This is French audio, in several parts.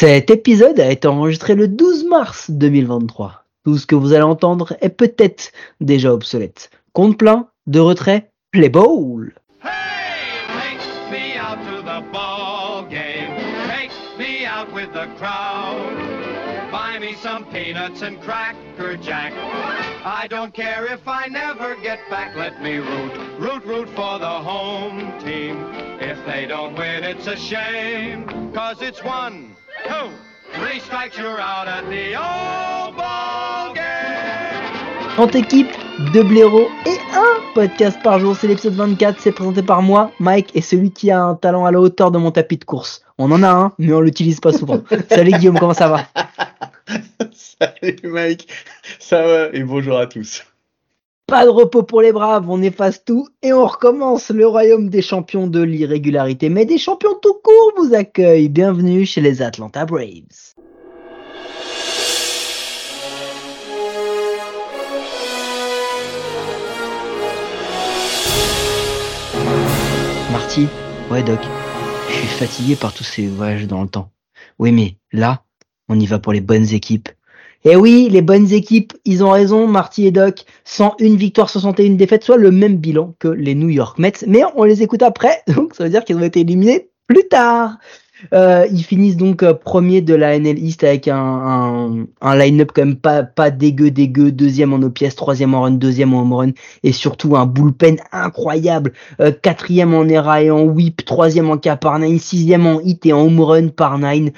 Cet épisode a été enregistré le 12 mars 2023. Tout ce que vous allez entendre est peut-être déjà obsolète. Compte plein, de retrait, play ball some peanuts and cracker jack. I don't care if I never get back. Let me root, root, root for the home team. If they don't win, it's a shame. Cause it's one, two, three strikes, you're out at the old ball game. 30 équipes, 2 blaireaux et un podcast par jour. C'est l'épisode 24, c'est présenté par moi, Mike, et celui qui a un talent à la hauteur de mon tapis de course. On en a un, mais on l'utilise pas souvent. Salut Guillaume, comment ça va? Salut Mike, ça va et bonjour à tous. Pas de repos pour les braves, on efface tout et on recommence. Le royaume des champions de l'irrégularité, mais des champions tout court vous accueille. Bienvenue chez les Atlanta Braves. Marty, ouais Doc, je suis fatigué par tous ces voyages dans le temps. Oui mais là, on y va pour les bonnes équipes. Et oui, les bonnes équipes, ils ont raison, Marty et Doc, 101 victoires, 61 défaites, soit le même bilan que les New York Mets, mais on les écoute après, donc ça veut dire qu'ils ont été éliminés plus tard. Euh, ils finissent donc euh, premier de la NL East avec un, un, un line-up quand même pas, pas dégueu dégueu, deuxième en OPS, troisième en run, deuxième en home run, et surtout un bullpen incroyable, euh, quatrième en ERA et en whip, troisième en K par nine, sixième en hit et en home run par nine.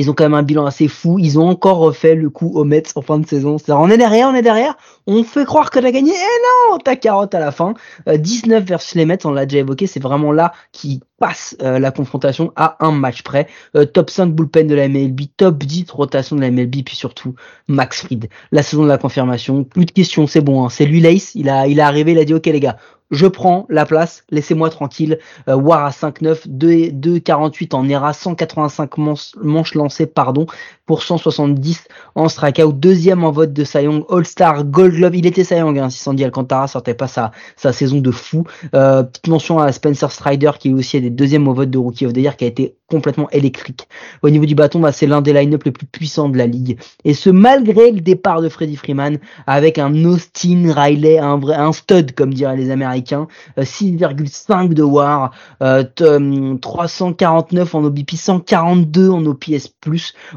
Euh, ils ont quand même un bilan assez fou. Ils ont encore refait le coup aux Mets en fin de saison. C'est-à-dire, on est derrière, on est derrière. On fait croire que t'as gagné. Eh non, t'as carotte à la fin. Euh, 19 versus les Mets, on l'a déjà évoqué. C'est vraiment là qui passe euh, la confrontation à un match près. Euh, top 5 bullpen de la MLB, top 10 rotation de la MLB, puis surtout Max Fried. La saison de la confirmation. Plus de questions, c'est bon. Hein. C'est lui l'Ace. Il a, il est arrivé, il a dit ok les gars, je prends la place, laissez-moi tranquille. Euh, War à 5-9, 2-48 en ERA, 185 manches, lancées, pardon, pour 170 en strikeout. Deuxième en vote de Cy Young, All-Star, Gold Glove. Il était Cy Young, hein, si Sandy Alcantara sortait pas sa, sa saison de fou. Euh, petite mention à Spencer Strider, qui est aussi des deuxièmes au vote de Rookie of the Year, qui a été complètement électrique. Au niveau du bâton, bah, c'est l'un des line-up les plus puissants de la ligue. Et ce, malgré le départ de Freddie Freeman, avec un Austin Riley, un vrai, un stud, comme diraient les Américains, euh, 6,5 de WAR, euh, euh, 349 en OBP, 142 en OPS+,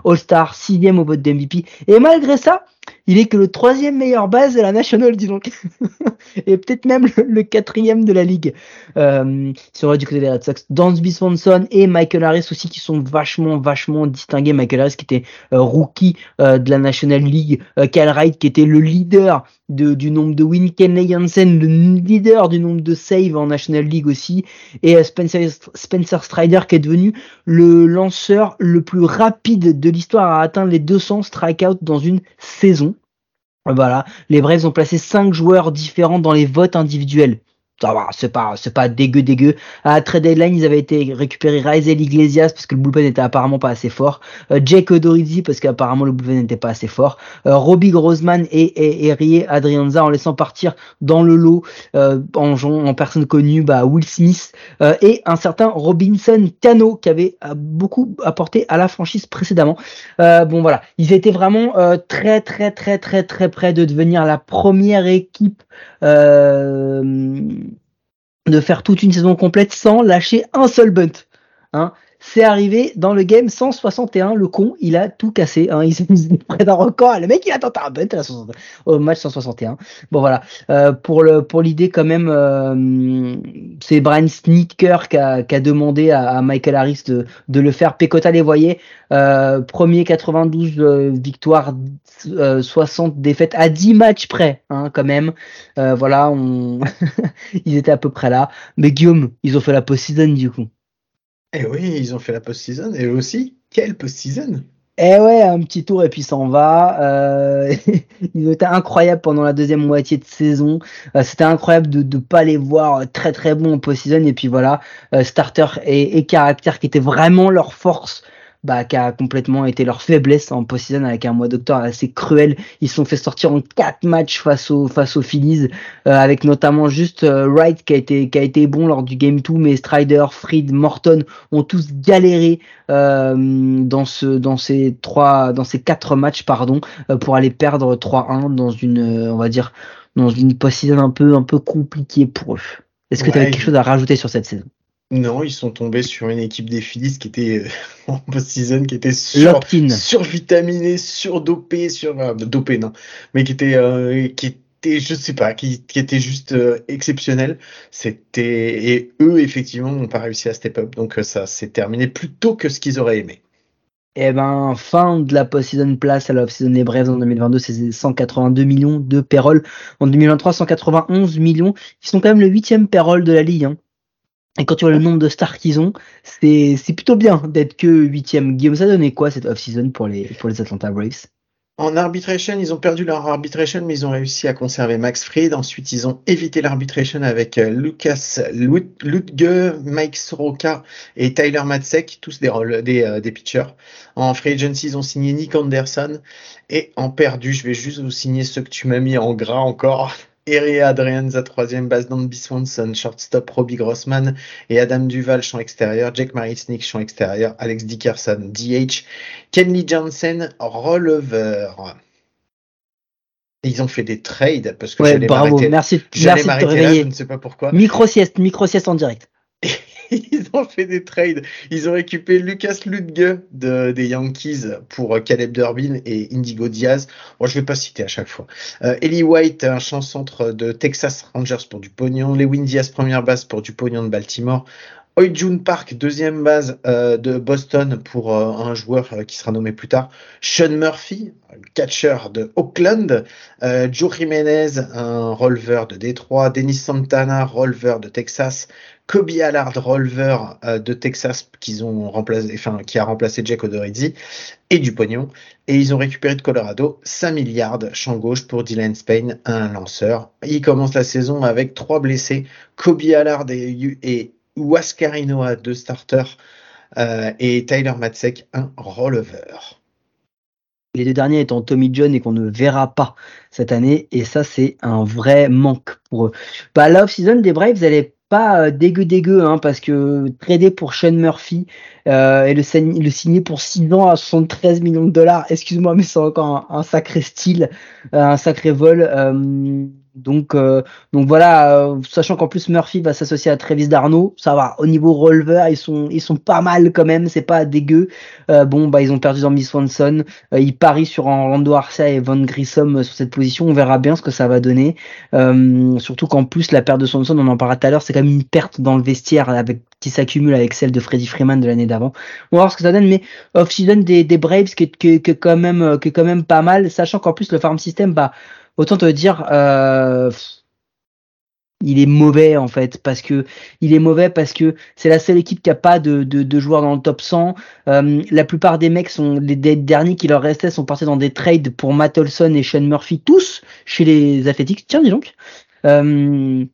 All-Star, 6ème au vote d'MVP. Et malgré ça, il est que le troisième meilleur base de la National, dis donc. Et peut-être même le, quatrième de la ligue. Euh, sur du côté des Red Sox. Dansby Swanson et Michael Harris aussi qui sont vachement, vachement distingués. Michael Harris qui était euh, rookie euh, de la National League. Euh, Cal Wright qui était le leader de, du nombre de wins. Kenley Jansen, le leader du nombre de saves en National League aussi. Et euh, Spencer Strider qui est devenu le lanceur le plus rapide de l'histoire à atteindre les 200 strikeouts dans une saison. Voilà, les Braves ont placé cinq joueurs différents dans les votes individuels. Ça va, c'est pas, c'est pas dégueu dégueu. À trade deadline, ils avaient été récupérés Raisel Iglesias parce que le bullpen était apparemment pas assez fort. Euh, Jake Odorizzi parce qu'apparemment le bullpen n'était pas assez fort. Euh, Robbie Grossman et, et, et Adrianza en laissant partir dans le lot euh, en, en personne connue bah, Will Smith euh, et un certain Robinson Cano qui avait euh, beaucoup apporté à la franchise précédemment. Euh, bon voilà, ils étaient vraiment très très très très très près de devenir la première équipe euh, de faire toute une saison complète sans lâcher un seul bunt. Hein. C'est arrivé dans le game 161, le con, il a tout cassé. Hein. Il s'est mis près d'un record. Le mec, il a tenté un 60 au match 161. Bon voilà, euh, pour le pour l'idée quand même, euh, c'est Brian Snitker qui a, qui a demandé à, Michael Harris de, de le faire. Pecota les voyait. Euh, premier 92 euh, victoires, 60 défaites à 10 matchs près, hein, quand même. Euh, voilà, on... ils étaient à peu près là. Mais Guillaume, ils ont fait la post-season du coup. Eh oui, ils ont fait la post-season. Et eux aussi, quelle post-season Eh ouais, un petit tour et puis s'en va. Euh, ils ont été incroyables pendant la deuxième moitié de saison. Euh, C'était incroyable de ne pas les voir très très bons en post-season. Et puis voilà, euh, starter et, et caractère qui étaient vraiment leur force bah, qui a complètement été leur faiblesse en post-season avec un mois d'octobre assez cruel. Ils se sont fait sortir en quatre matchs face aux face aux Phillies, euh, avec notamment juste euh, Wright qui a été qui a été bon lors du game 2, mais Strider, Fried, Morton ont tous galéré euh, dans ce dans ces trois dans ces quatre matchs pardon pour aller perdre 3-1 dans une on va dire dans une post-season un peu un peu compliquée pour eux. Est-ce que tu avais quelque chose à rajouter sur cette saison? Non, ils sont tombés sur une équipe des Phillies qui était euh, en post-season, qui était sur, survitaminée, surdopée, sur euh, dopée non, mais qui était euh, qui était je sais pas, qui, qui était juste exceptionnel. C'était et eux effectivement n'ont pas réussi à step up, donc ça s'est terminé plus tôt que ce qu'ils auraient aimé. Eh ben, fin de la post-season place à la off-season des Braves en 2022, c'est 182 millions de payroll. En 2023, 191 millions. Ils sont quand même le huitième payroll de la ligue. Hein. Et quand tu vois le nombre de stars qu'ils ont, c'est, c'est plutôt bien d'être que huitième. Guillaume, ça donnait quoi cette off-season pour les, pour les Atlanta Braves? En arbitration, ils ont perdu leur arbitration, mais ils ont réussi à conserver Max Fried. Ensuite, ils ont évité l'arbitration avec euh, Lucas Lutge, Mike Soroka et Tyler Matzek, tous des, rôles, des, euh, des pitchers. En free agency, ils ont signé Nick Anderson. Et en perdu, je vais juste vous signer ceux que tu m'as mis en gras encore. Eri Adrians à troisième base, Danby Swanson, shortstop Robbie Grossman et Adam Duval, champ extérieur, Jack Marisnik, champ extérieur, Alex Dickerson, DH, Kenley Johnson, releveur. ils ont fait des trades parce que ouais, bravo, merci, merci de te réveiller. je ne sais pas pourquoi. Micro sieste, micro sieste en direct. ils ont fait des trades. Ils ont récupéré Lucas Ludge de, des Yankees pour euh, Caleb Durbin et Indigo Diaz. Moi, je vais pas citer à chaque fois. Euh, Ellie White, un champ centre de Texas Rangers pour du pognon. Lewin Diaz, première base pour du pognon de Baltimore. June Park, deuxième base euh, de Boston pour euh, un joueur euh, qui sera nommé plus tard. Sean Murphy, catcher de Oakland. Joe Jiménez, un releveur de Détroit. Dennis Santana, releveur de Texas. Kobe Allard, releveur de Texas, ont remplacé, enfin, qui a remplacé Jack Odorizzi, et du pognon. Et ils ont récupéré de Colorado 5 milliards champ gauche pour Dylan Spain, un lanceur. Il commence la saison avec trois blessés. Kobe Allard et, et Wascarinoa, deux starters, euh, et Tyler Matzek, un releveur. Les deux derniers étant Tommy John et qu'on ne verra pas cette année, et ça c'est un vrai manque pour eux. Bah, l'off-season des Braves, elle est pas euh, dégueu dégueu, hein, parce que trader pour Sean Murphy euh, et le, signer pour 6 ans à 73 millions de dollars, excuse-moi, mais c'est encore un, sacré style, un sacré vol. donc, euh, donc voilà, euh, sachant qu'en plus Murphy va s'associer à Travis Darno, ça va. Au niveau releveur, ils sont, ils sont pas mal quand même, c'est pas dégueu. Euh, bon, bah ils ont perdu dans Miss Swanson, ils parient sur Orlando Arcia et Von Grissom sur cette position. On verra bien ce que ça va donner. surtout qu'en plus la perte de Swanson, on en parlait tout à l'heure, c'est quand même une perte dans le vestiaire avec qui s'accumule avec celle de Freddie Freeman de l'année d'avant. On va voir ce que ça donne, mais off-season des, des Braves qui est, quand même, qui est quand même pas mal, sachant qu'en plus le farm system, bah autant te dire, euh, il est mauvais en fait parce que il est mauvais parce que c'est la seule équipe qui a pas de, de, joueurs dans le top 100. Euh, la plupart des mecs sont les, derniers qui leur restaient sont partis dans des trades pour Matt Olson et Sean Murphy tous chez les Athletics. Tiens dis donc. Euh,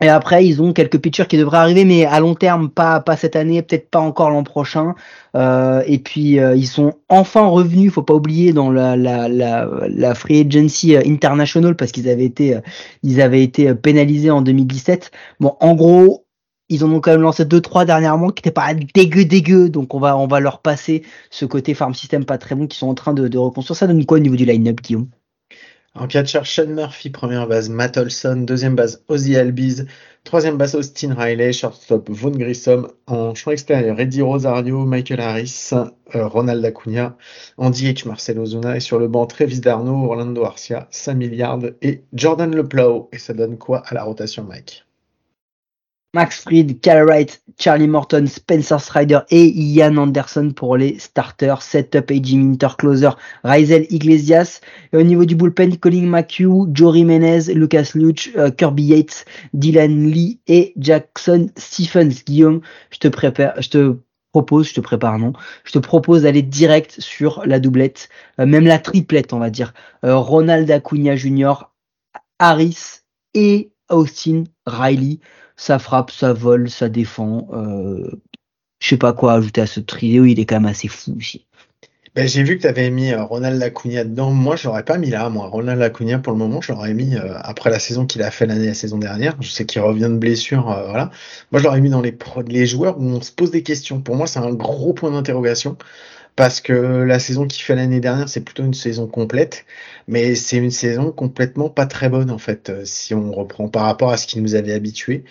et après, ils ont quelques pitchers qui devraient arriver, mais à long terme, pas pas cette année, peut-être pas encore l'an prochain. Euh, et puis euh, ils sont enfin revenus, faut pas oublier, dans la la la, la free agency euh, international parce qu'ils avaient été euh, ils avaient été pénalisés en 2017. Bon, en gros, ils en ont quand même lancé deux trois dernièrement qui n'étaient pas dégueu dégueu, donc on va on va leur passer ce côté farm system pas très bon qui sont en train de, de reconstruire. Ça donne quoi au niveau du line-up, Guillaume? En catcher, Sean Murphy, première base, Matt Olson, deuxième base, Ozzy Albiz, troisième base, Austin Riley, shortstop, Vaughn Grissom, en champ extérieur, Eddie Rosario, Michael Harris, euh, Ronald Acuna, en DH, Marcelo Zuna, et sur le banc, Travis Darno, Orlando Arcia, 5 milliards, et Jordan Leplow. Et ça donne quoi à la rotation, Mike? Max Fried, Cal Wright, Charlie Morton, Spencer Strider et Ian Anderson pour les starters. Setup et Jim closer, Raizel Iglesias. Et au niveau du bullpen, Colin McHugh, Joe Jimenez, Lucas Luch, euh, Kirby Yates, Dylan Lee et Jackson Stephens. Guillaume, je te prépare, je te propose, je te prépare non, je te propose d'aller direct sur la doublette, euh, même la triplette on va dire. Euh, Ronald Acuna Jr., Harris et Austin Riley ça frappe, ça vole, ça défend. Euh, je sais pas quoi ajouter à ce trio, il est quand même assez fou aussi. Ben, j'ai vu que tu avais mis euh, Ronald Acuna dedans. Moi, je l'aurais pas mis là. Moi, Ronald Acuna, pour le moment, je l'aurais mis euh, après la saison qu'il a fait l'année la saison dernière. Je sais qu'il revient de blessure. Euh, voilà. Moi, je l'aurais mis dans les, les joueurs où on se pose des questions. Pour moi, c'est un gros point d'interrogation parce que la saison qu'il fait l'année dernière, c'est plutôt une saison complète, mais c'est une saison complètement pas très bonne en fait, euh, si on reprend par rapport à ce qui nous avait habitué.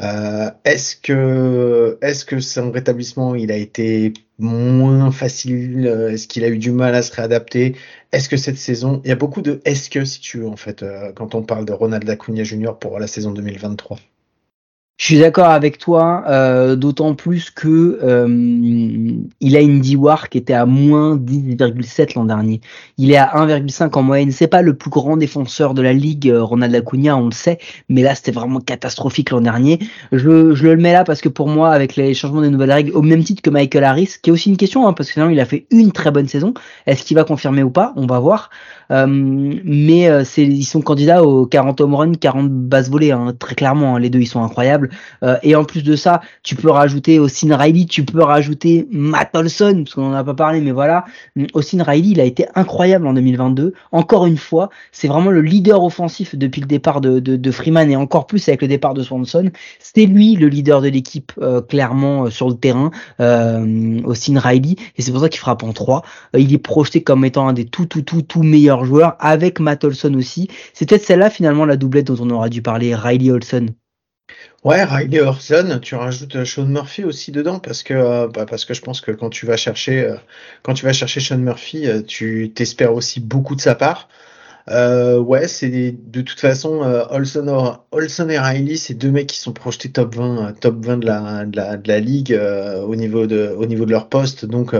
Euh, est-ce que est-ce que son rétablissement il a été moins facile Est-ce qu'il a eu du mal à se réadapter? Est-ce que cette saison, il y a beaucoup de est-ce que si tu veux en fait euh, quand on parle de Ronald Acuna Jr pour la saison 2023. Je suis d'accord avec toi, euh, d'autant plus que euh, il a une D-War qui était à moins 10,7 l'an dernier. Il est à 1,5 en moyenne. C'est pas le plus grand défenseur de la ligue, euh, Ronald Acuna, on le sait, mais là c'était vraiment catastrophique l'an dernier. Je, je le mets là parce que pour moi, avec les changements des nouvelles règles, au même titre que Michael Harris, qui est aussi une question, hein, parce que finalement il a fait une très bonne saison. Est-ce qu'il va confirmer ou pas? On va voir. Euh, mais euh, ils sont candidats aux 40 home run, 40 bases volées, hein, très clairement. Hein, les deux ils sont incroyables. Euh, et en plus de ça, tu peux rajouter Austin Riley, tu peux rajouter Matt Olson, parce qu'on en a pas parlé, mais voilà. Austin Riley, il a été incroyable en 2022. Encore une fois, c'est vraiment le leader offensif depuis le départ de, Freeman et encore plus avec le départ de Swanson. C'était lui le leader de l'équipe, euh, clairement, euh, sur le terrain, Austin Riley. Et c'est pour ça qu'il frappe en 3. il est projeté comme étant un des tout, tout, tout, tout meilleurs joueurs, avec Matt Olson aussi. C'est peut-être celle-là, finalement, la doublette dont on aura dû parler, Riley Olson. Ouais, Riley Orson, tu rajoutes euh, Sean Murphy aussi dedans parce que euh, bah, parce que je pense que quand tu vas chercher euh, Sean Murphy, tu t'espères aussi beaucoup de sa part. ouais, c'est de toute façon Olson, et Riley, c'est deux mecs qui sont projetés top 20 top 20 de la de la, de la ligue au niveau de au niveau de leur poste. Donc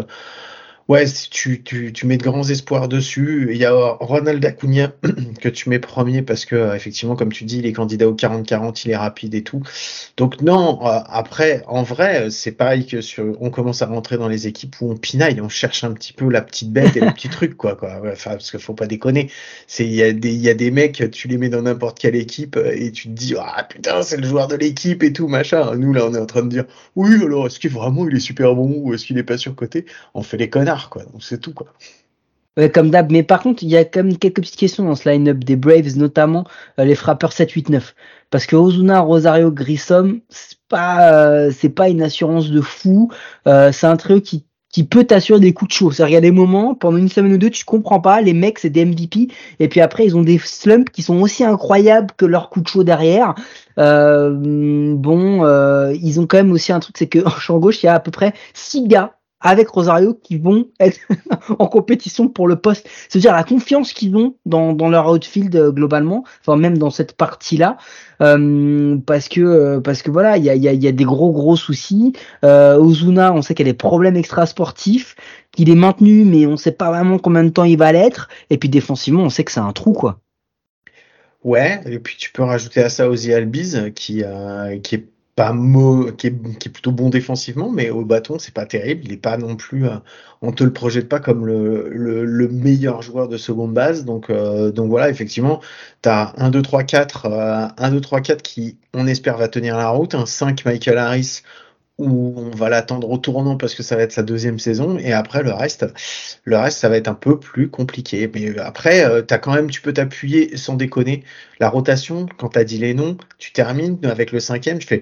Ouais, tu, mets de grands espoirs dessus. Il y a Ronald Acuna que tu mets premier parce que euh, effectivement, comme tu dis, il est candidat au 40-40, il est rapide et tout. Donc non, euh, après, en vrai, c'est pareil que sur, on commence à rentrer dans les équipes où on pinaille, on cherche un petit peu la petite bête et le petit truc, quoi, parce qu'il faut pas déconner. C'est, il y a des, il y mecs, tu les mets dans n'importe quelle équipe euh, et tu te dis, ah putain, c'est le joueur de l'équipe et tout, machin. Nous, là, on est en train de dire, oui, alors, est-ce qu'il vraiment il est super bon ou est-ce qu'il est pas surcoté? On fait les connards Donc c'est tout, quoi. comme d'hab, mais par contre, il y a quand même quelques petites questions dans ce line-up des Braves, notamment euh, les frappeurs 7-8-9. Parce que Ozuna, Rosario, Grissom, c'est pas, euh, c'est pas une assurance de fou. Euh, c'est un trio qui, qui peut t'assurer des coups de chaud. C'est-à-dire, il y a des moments, pendant une semaine ou deux, tu comprends pas, les mecs, c'est des MVP, et puis après, ils ont des slumps qui sont aussi incroyables que leurs coups de chaud derrière. bon, ils ont quand même aussi un truc, c'est que en champ gauche, il y a à peu près six gars avec Rosario qui vont être en compétition pour le poste. C'est-à-dire la confiance qu'ils ont dans, dans leur outfield euh, globalement, enfin même dans cette partie-là, euh, parce que euh, parce que voilà, il y a, y, a, y a, des gros gros soucis. Euh, Ozuna, on sait qu'il y a des problèmes extra-sportifs, qu'il est maintenu, mais on sait pas vraiment combien de temps il va l'être. Et puis défensivement, on sait que c'est un trou quoi. Ouais, et puis tu peux rajouter à ça Ozzy Albiz qui, qui est pas qui, est, qui, est, plutôt bon défensivement, mais au bâton, c'est pas terrible. Il est pas non plus, euh, on te le projette pas comme le, le, le meilleur joueur de seconde base. Donc, euh, donc voilà, effectivement, tu as 1, 2, 3, 4, 1, 2, 3, 4 qui, on espère, va tenir la route. Un 5, Michael Harris, où on va l'attendre au tournant parce que ça va être sa deuxième saison et après le reste le reste ça va être un peu plus compliqué. Mais après euh, as quand même tu peux t'appuyer sans déconner la rotation. Quand tu as dit les noms tu termines avec le cinquième tu fais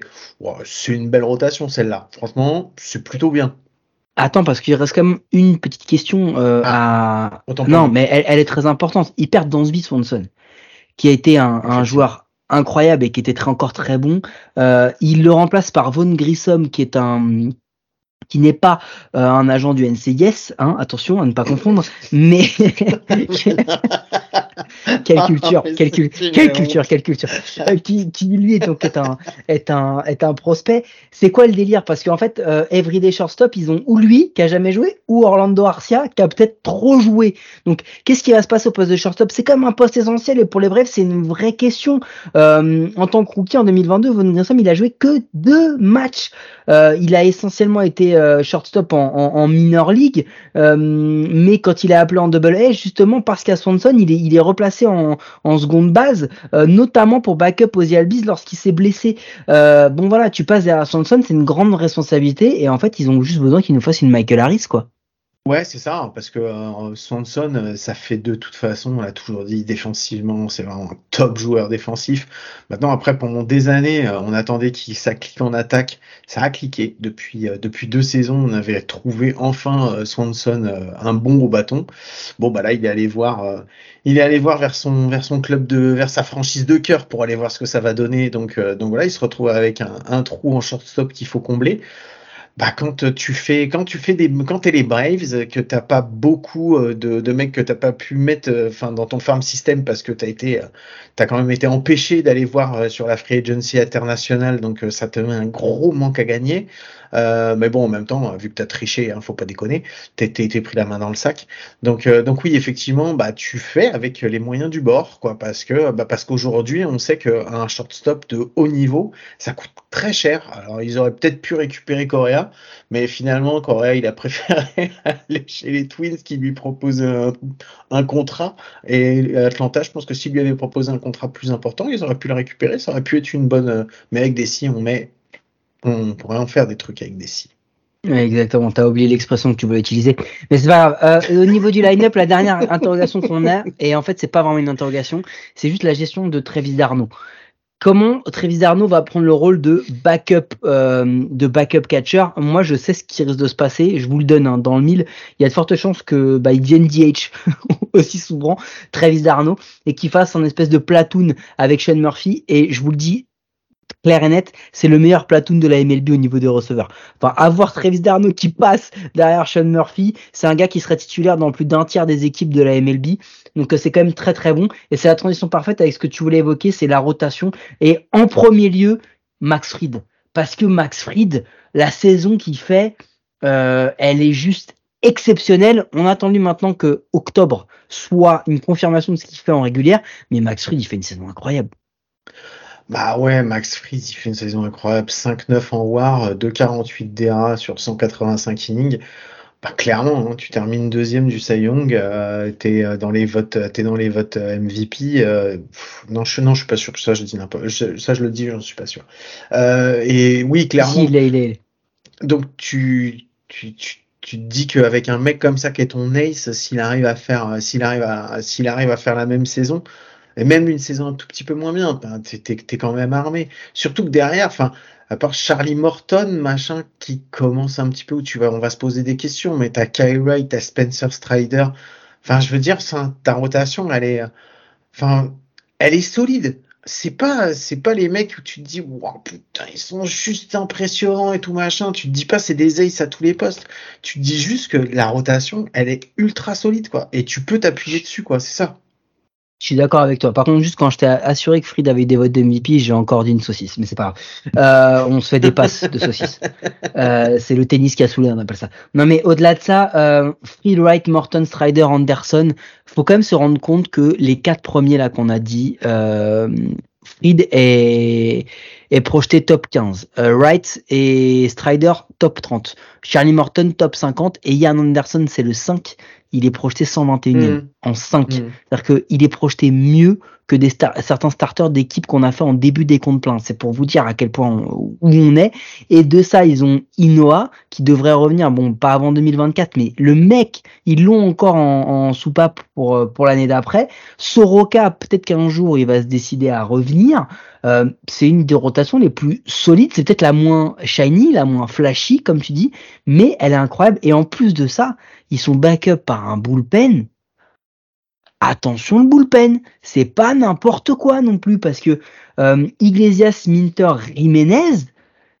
c'est une belle rotation celle-là. Franchement c'est plutôt bien. Attends, parce qu'il reste quand même une petite question euh, ah, à. Non, mais elle, elle, est très importante. Ils perdent Dansby Swanson, qui a été un, un joueur incroyable et qui était très, encore très bon. Euh, il le remplace par Von Grissom, qui est un qui n'est pas euh, un agent du NCIS, hein, attention à ne pas confondre, mais quelle culture, quelle, quelle culture, quelle culture, euh, qui, qui, lui est donc est un est un est un prospect. C'est quoi le délire? Parce qu'en fait, euh, Everyday Shortstop, ils ont ou lui qui a jamais joué, ou Orlando Arcia qui a peut-être trop joué. Donc, qu'est-ce qui va se passer au poste de shortstop? C'est comme un poste essentiel et pour les brefs, c'est une vraie question. Euh, en tant que rookie en 2022, Von Grissom, il a joué que deux matchs. Euh, il a essentiellement été euh, shortstop en, minor league, mais quand il a appelé en double A, justement parce qu'à Swanson, il est il est replacé placé en, en seconde base, euh, notamment pour backup Ozzy Albies lorsqu'il s'est blessé. Euh, bon voilà, tu passes derrière Swanson, c'est une grande responsabilité et en fait ils ont juste besoin qu'il nous fasse une Michael Harris quoi. Ouais, c'est ça, parce que euh, Swanson, euh, ça fait de toute façon, on l'a toujours dit, défensivement, c'est vraiment un top joueur défensif. Maintenant, après, pendant des années, euh, on attendait qu'il ça clique en attaque. Ça a cliqué depuis depuis deux saisons. On avait trouvé enfin Swanson un bon au bâton. Bon, bah là, il est allé voir, il est allé voir vers son vers son club de, vers sa franchise de cœur pour aller voir ce que ça va donner. Donc donc voilà, il se retrouve avec un trou en shortstop qu'il faut combler bah quand tu fais quand tu fais des quand t'es les Braves que t'as pas beaucoup euh, de, de mecs que t'as pas pu mettre euh, enfin dans ton farm system parce que t'as été euh, t'as quand même été empêché d'aller voir sur la free agency internationale donc ça te met un gros manque à gagner euh, mais bon, en même temps, vu que tu as triché, hein, faut pas déconner, été pris la main dans le sac. Donc, euh, donc oui, effectivement, bah, tu fais avec les moyens du bord, quoi, parce que bah, parce qu'aujourd'hui, on sait qu'un shortstop de haut niveau, ça coûte très cher. Alors, ils auraient peut-être pu récupérer Correa, mais finalement, Correa, il a préféré aller chez les Twins qui lui proposent un, contrat. Et Atlanta, je pense que s'il lui avait proposé un contrat plus important, ils auraient pu le récupérer. Ça aurait pu être une bonne. Mais avec des si, on met on pourrait en faire des trucs avec des si. Exactement, t'as oublié l'expression que tu voulais utiliser. Mais c'est pas grave. Euh, au niveau du line-up, la dernière interrogation qu'on a, et en fait c'est pas vraiment une interrogation, c'est juste la gestion de Travis Darno. Comment Travis Darno va prendre le rôle de backup euh, de backup catcher? Moi, je sais ce qui risque de se passer. Je vous le donne hein, dans le mille. Il y a de fortes chances que bah, il devienne DH aussi souvent Travis Darno et qu'il fasse un espèce de platoon avec Sean Murphy. Et je vous le dis, clair et net, c'est le meilleur platoon de la MLB au niveau des receveurs. Enfin, avoir Travis Darno qui passe derrière Sean Murphy, c'est un gars qui serait titulaire dans plus d'un tiers des équipes de la MLB. Donc euh, c'est quand même très très bon. Et c'est la transition parfaite avec ce que tu voulais évoquer, c'est la rotation. Et en premier lieu, Max Fried. Parce que Max Fried, la saison qu'il fait, euh, elle est juste exceptionnelle. On a attendu maintenant que octobre soit une confirmation de ce qu'il fait en régulière. Mais Max Fried, il fait une saison incroyable. Bah ouais, Max Fries, il fait une saison incroyable. 5-9 en War, 2,48 DA sur 185 innings. Bah clairement, hein, tu termines deuxième du Cy Young, euh, t'es euh, dans les votes, t'es dans les votes euh, MVP. Euh, non, je non, je suis pas sûr. Ça, je dis n'importe. Ça, je le dis, j'en suis pas sûr. Euh, et oui, clairement. il est, il est. Donc tu, tu, tu, tu te dis qu'avec un mec comme ça qui est ton ace, s'il arrive à faire, s'il arrive à, s'il arrive à faire la même saison, et même une saison un tout petit peu moins bien, t'es, quand même armé. Surtout que derrière, enfin, à part Charlie Morton, machin, qui commence un petit peu où tu vas, on va se poser des questions, mais t'as Kyle Wright, t'as Spencer Strider. Enfin, je veux dire, ça, ta rotation, elle est, enfin, elle est solide. C'est pas, c'est pas les mecs où tu te dis, wow, putain, ils sont juste impressionnants et tout machin. Tu te dis pas, c'est des aces à tous les postes. Tu te dis juste que la rotation, elle est ultra solide, quoi. Et tu peux t'appuyer dessus, quoi. C'est ça. Je suis d'accord avec toi. Par contre, juste quand je t'ai assuré que Fried avait des votes de MVP, j'ai encore dit une saucisse, mais c'est pas grave. Euh, on se fait des passes de saucisse. Euh, c'est le tennis qui a saoulé, on appelle ça. Non, mais au-delà de ça, euh, Fried, Wright, Morton, Strider, Anderson, faut quand même se rendre compte que les quatre premiers là qu'on a dit, euh, Fried est, est projeté top 15. Euh, Wright et Strider top 30. Charlie Morton top 50 et Ian Anderson c'est le 5 il est projeté 121 e mm. en 5. Mm. C'est-à-dire qu'il est projeté mieux que des certains starters d'équipes qu'on a fait en début des comptes pleins. C'est pour vous dire à quel point où on est. Et de ça, ils ont Inoa qui devrait revenir, bon, pas avant 2024, mais le mec, ils l'ont encore en, en soupape pour, euh, pour l'année d'après. Soroka, peut-être qu'un jour, il va se décider à revenir. Euh, c'est une des rotations les plus solides. C'est peut-être la moins shiny, la moins flashy, comme tu dis, mais elle est incroyable. Et en plus de ça, ils sont back-up par un bullpen. Attention le bullpen, c'est pas n'importe quoi non plus parce que euh, Iglesias, Minter, Jiménez,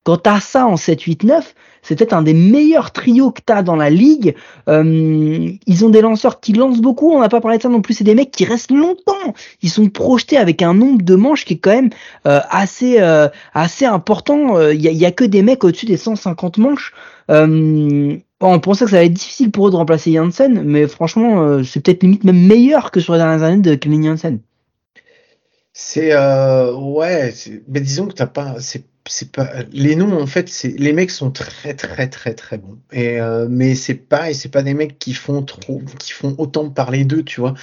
quand t'as ça en 7-8-9, c'est peut-être un des meilleurs trios que t'as dans la ligue. Euh, ils ont des lanceurs qui lancent beaucoup. On n'a pas parlé de ça non plus. C'est des mecs qui restent longtemps. Ils sont projetés avec un nombre de manches qui est quand même euh, assez assez important. Il y a, a, que des mecs au-dessus des 150 manches. On pensait que ça allait être difficile pour eux de remplacer Janssen, mais franchement, c'est peut-être limite même meilleur que sur les dernières années de Kevin Janssen. C'est euh, ouais, mais disons que t'as pas, c'est pas les noms en fait c'est les mecs sont très très très très bons. Et euh, mais c'est pas et c'est pas des mecs qui font trop qui font autant parler d'eux tu vois.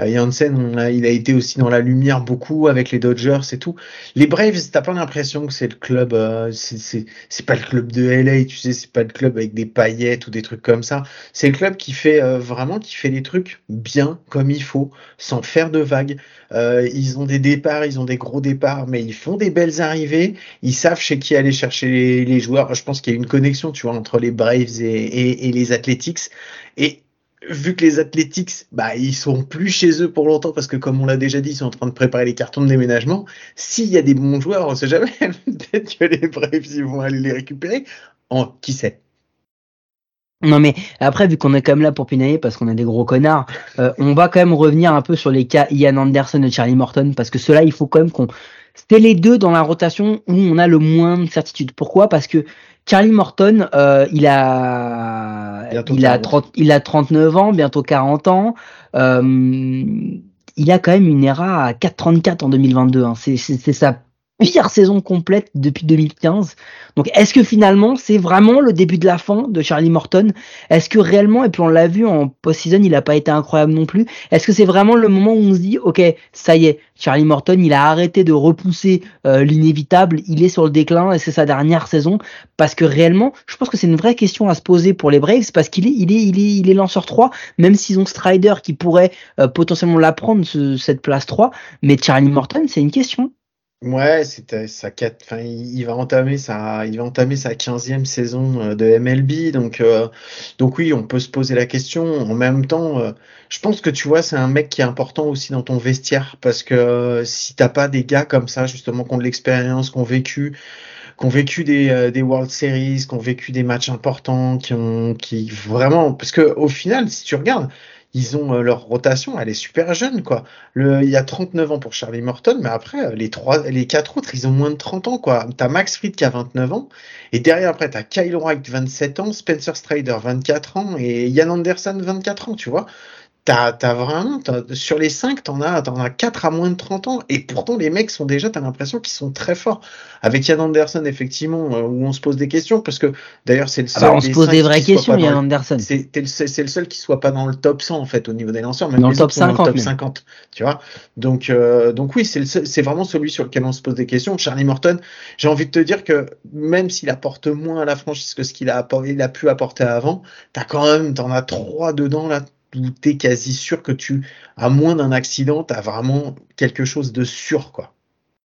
Euh, Janssen il a été aussi dans la lumière beaucoup avec les Dodgers et tout. Les Braves t'as pas l'impression que c'est le club euh, c'est c'est pas le club de LA tu sais c'est pas le club avec des paillettes ou des trucs comme ça. C'est le club qui fait euh, vraiment qui fait les trucs bien comme il faut sans faire de vagues. Euh, ils ont des départs ils ont des gros départs mais ils font des belles arrivées. Ils savent chez qui aller chercher les, joueurs. Je pense qu'il y a une connexion, tu vois, entre les Braves et les Athletics. Et vu que les Athletics, bah, ils sont plus chez eux pour longtemps parce que, comme on l'a déjà dit, ils sont en train de préparer les cartons de déménagement. S'il y a des bons joueurs, on sait jamais. Peut-être que les Braves, ils vont aller les récupérer. En, qui sait? Non mais après vu qu'on est quand même là pour pinailler parce qu'on est des gros connards, euh, on va quand même revenir un peu sur les cas Ian Anderson et Charlie Morton parce que cela il faut quand même qu'on c'était les deux dans la rotation où on a le moins de certitude. Pourquoi? Parce que Charlie Morton, euh, il a Bientôt il a 40. 30 il a 39 ans, bientôt 40 ans. Euh, il a quand même une ERA à 4,34 en 2022. Hein. C'est c'est- c'est sa pire saison complète depuis 2015. Donc est-ce que finalement c'est vraiment le début de la fin de Charlie Morton? Est-ce que réellement, et puis on l'a vu en post-season, il n'a pas été incroyable non plus, est-ce que c'est vraiment le moment où on se dit, ok, ça y est, Charlie Morton, il a arrêté de repousser euh, l'inévitable, il est sur le déclin et c'est sa dernière saison? Parce que réellement, je pense que c'est une vraie question à se poser pour les Braves, parce qu'il est, il est, il est, il est lanceur 3, même s'ils ont Strider qui pourrait euh, potentiellement la prendre, ce- cette place 3, mais Charlie Morton, c'est une question. Ouais, c'était sa quat- enfin, il il va entamer sa, il va entamer sa 15e saison euh, de MLB, donc, euh, donc oui, on peut se poser la question. En même temps, euh, je pense que tu vois, c'est un mec qui est important aussi dans ton vestiaire, parce que euh, si t'as pas des gars comme ça, justement, qui ont de l'expérience, qui ont vécu, qui ont vécu des, euh, des World Series, qui ont vécu des matchs importants, qui ont, qui vraiment, parce que au final, si tu regardes, ils ont euh, leur rotation, elle est super jeune, quoi. Il y a 39 ans pour Charlie Morton, mais après, euh, les trois, les quatre autres, ils ont moins de 30 ans, quoi. T'as Max Fried qui a 29 ans, et derrière, après, t'as Kyle Wright, 27 ans, Spencer Strider, 24 ans, et Ian Anderson, 24 ans, tu vois. T'as, t'as vraiment, t'as- sur les 5, t'en as, t'en as 4 à moins de 30 ans, et pourtant, les mecs sont déjà, t'as l'impression qu'ils sont très forts. Avec Ian Anderson, effectivement, euh, où on se pose des questions, parce que, d'ailleurs, c'est le Ah seul bah, on se pose des qui vraies questions, pas dans Ian le- Anderson. c'est le seul- c'est le seul qui soit pas dans le top 100 en fait au niveau des lanceurs, même Dans le top autres sont dans 50 le top même. 50, tu vois. Donc euh, donc oui, c'est le seul- c'est vraiment celui sur lequel on se pose des questions. Charlie Morton, j'ai envie de te dire que même s'il apporte moins à la franchise que ce qu'il a appor- il a pu apporter avant, t'as quand même t'en as trois dedans là où t'es quasi sûr que tu à moins d'un accident, t'as vraiment quelque chose de sûr quoi.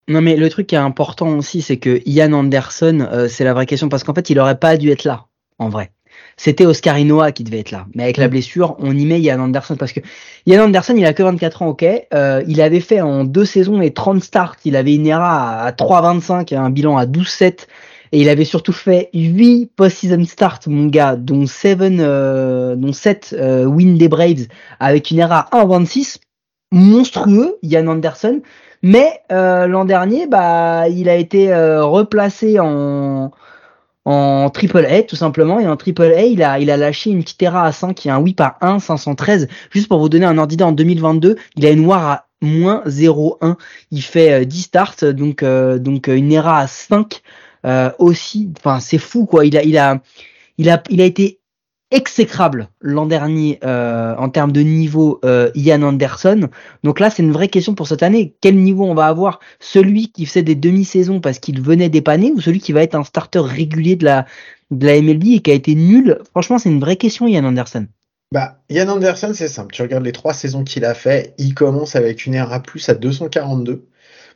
Non mais le truc qui est important aussi, c'est que Ian Anderson, euh, c'est la vraie question parce qu'en fait, il aurait pas dû être là, en vrai. C'était Oscar Inoa qui devait être là, mais avec la Mm. blessure, on y met Ian Anderson parce que Ian Anderson, il a que 24 ans, ok? Euh, il avait fait en deux saisons les 30 starts, il avait une ERA à 3,25 et un bilan à 12,7 et il avait surtout fait 8 post-season starts, mon gars, dont 7 euh, dont 7 euh, win des Braves avec une ERA à 1,26 monstrueux, Ian Anderson. Mais euh, l'an dernier, bah, il a été euh, replacé en en triple A tout simplement. Et en triple A il a il a lâché une petite ERA à 5 qui est un whip à 1 513 juste pour vous donner un d'idée en 2022 il a une WAR à moins 0,1 il fait euh, 10 starts donc euh, donc euh, une ERA à 5 euh, aussi enfin c'est fou quoi il a il a il a il a été exécrable l'an dernier euh, en termes de niveau euh, Ian Anderson. Donc là, c'est une vraie question pour cette année. Quel niveau on va avoir? Celui qui faisait des demi-saisons parce qu'il venait dépanner ou celui qui va être un starter régulier de la, de la MLB et qui a été nul? Franchement, c'est une vraie question, Ian Anderson. Bah, Ian Anderson, c'est simple. Tu regardes les trois saisons qu'il a fait, il commence avec une ERA plus à 242.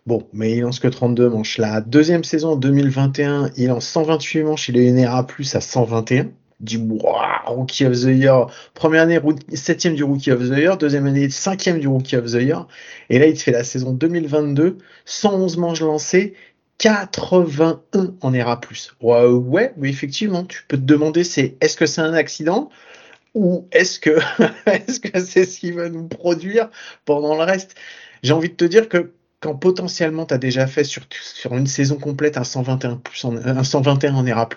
Bon, mais il lance que 32 manches. La deuxième saison, en 2021, il lance 128 manches, il a une ERA plus à 121. Du wow, Rookie of the Year. Première année, rook- septième du Rookie of the Year. Deuxième année, cinquième du Rookie of the Year. Et là, il te fait la saison 2022, 111 manches lancées, 81 en ERA plus. Ouais, ouais, mais effectivement, tu peux te demander, c'est est-ce que c'est un accident ou est-ce que est-ce que c'est ce qu'il va nous produire pendant le reste? J'ai envie de te dire que quand potentiellement tu as déjà fait sur, sur une saison complète un 121 plus en, un 121 en ERA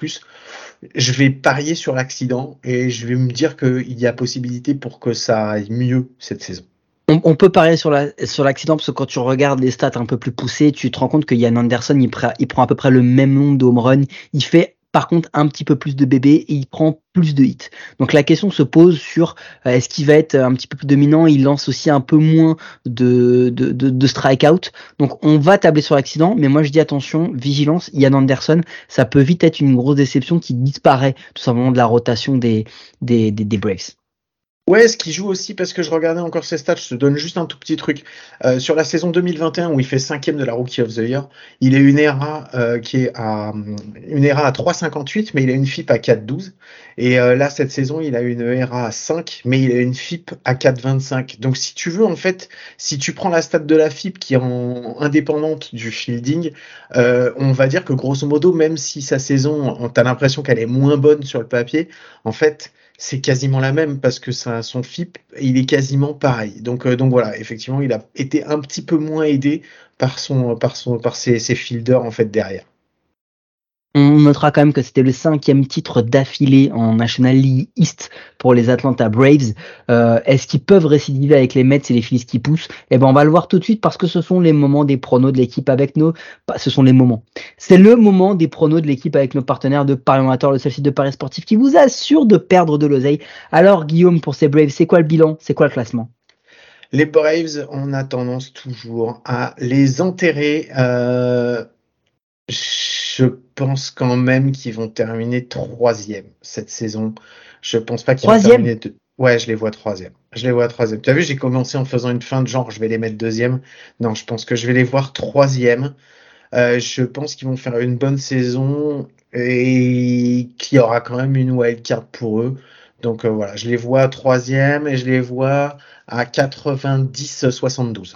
je vais parier sur l'accident et je vais me dire qu'il y a possibilité pour que ça aille mieux cette saison. on, peut parler sur la sur l'accident parce que quand tu regardes les stats un peu plus poussées, tu te rends compte que Yann Anderson il, il prend à peu près le même nombre de home il fait par contre un petit peu plus de bébés et il prend plus de hits. Donc la question se pose sur euh, est-ce qu'il va être un petit peu plus dominant, il lance aussi un peu moins de, de, de, strikeout. Donc on va tabler sur l'accident, mais moi je dis attention, vigilance, Ian Anderson, ça peut vite être une grosse déception qui disparaît tout simplement de la rotation des, des, des, des Braves. Ouais, ce qui joue aussi, parce que je regardais encore ses stats, je te donne juste un tout petit truc. Euh, sur la saison 2021, où il fait cinquième de la Rookie of the Year, il a une ERA euh, qui est à une ERA à 3,58, mais il a une FIP à 4,12. Et euh, là, cette saison, il a une ERA à 5, mais il a une FIP à 4,25. Donc, si tu veux, en fait, si tu prends la stat de la FIP qui est en, indépendante du fielding, on va dire que grosso modo, même si sa saison, t'as l'impression qu'elle est moins bonne sur le papier, en fait, c'est quasiment la même parce que ça, son FIP, il est quasiment pareil. Donc, euh, donc voilà, effectivement, il a été un petit peu moins aidé par son, par son, par ses, ses fielders en fait derrière. On notera quand même que c'était le cinquième titre d'affilée en National League East pour les Atlanta Braves. Euh, est-ce qu'ils peuvent récidiver avec les Mets et les Phillies qui poussent? Eh ben, on va le voir tout de suite parce que ce sont les moments des pronos de l'équipe avec nos. Ce sont les moments. C'est le moment des pronos de l'équipe avec nos partenaires de Paris Amateur, le seul site de Paris sportif qui vous assure de perdre de l'oseille. Alors, Guillaume, pour ces Braves, c'est quoi le bilan? C'est quoi le classement? Les Braves, on a tendance toujours à les enterrer. Euh je pense quand même qu'ils vont terminer troisième cette saison. Je pense pas qu'ils vont terminer deux. Ouais, je les vois troisième. Je les vois troisième. Tu as vu, j'ai commencé en faisant une fin de genre, je vais les mettre deuxième. Non, je pense que je vais les voir troisième. Euh, je pense qu'ils vont faire une bonne saison et qu'il y aura quand même une wild card pour eux. Donc euh, voilà, je les vois troisième et je les vois à 90-72.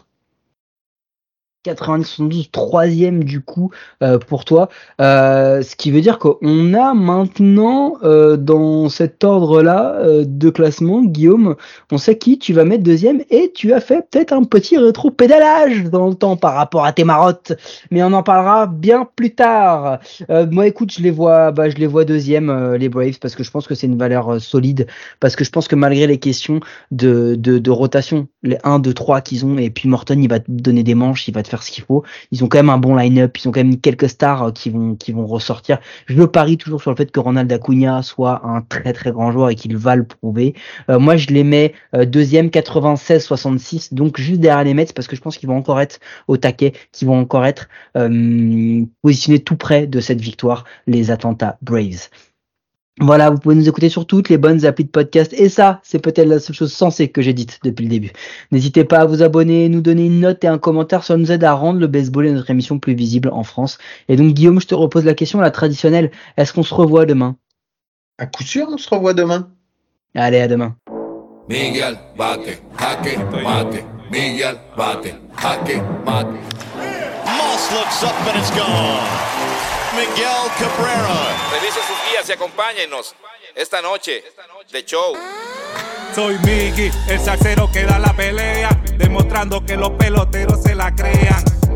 92 troisième du coup euh, pour toi, euh, ce qui veut dire qu'on a maintenant euh, dans cet ordre-là de classement, Guillaume, on sait qui tu vas mettre deuxième et tu as fait peut-être un petit rétro-pédalage dans le temps par rapport à tes marottes, mais on en parlera bien plus tard. moi, écoute, je les vois, bah, je les vois deuxième les Braves parce que je pense que c'est une valeur solide, parce que je pense que malgré les questions de, de, de rotation, les 1, 2, 3 qu'ils ont et puis Morton, il va te donner des manches, il va te ce qu'il faut. Ils ont quand même un bon line-up, ils ont quand même quelques stars euh, qui vont qui vont ressortir. Je parie toujours sur le fait que Ronald Acuna soit un très très grand joueur et qu'il va le prouver. Euh, moi, je les mets euh, deuxième 96-66, donc juste derrière les Mets parce que je pense qu'ils vont encore être au taquet, qu'ils vont encore être positionnés tout près de cette victoire, les Atlanta Braves. Voilà, vous pouvez nous écouter sur toutes les bonnes applis de podcast. Et ça, c'est peut-être la seule chose sensée que j'ai dite depuis le début. N'hésitez pas à vous abonner, nous donner une note et un commentaire. Ça nous aide à rendre le baseball et notre émission plus visible en France. Et donc, Guillaume, je te repose la question, la traditionnelle. Est-ce qu'on se revoit demain? À coup sûr, on se revoit demain. Allez, à demain. Miguel, bate, mate. Miguel, bate, mate. Moss looks up and it's gone. Miguel Cabrera. Revise sus guías y acompáñenos esta noche de show. Soy Miggy, el salsero que da la pelea, demostrando que los peloteros se la crean.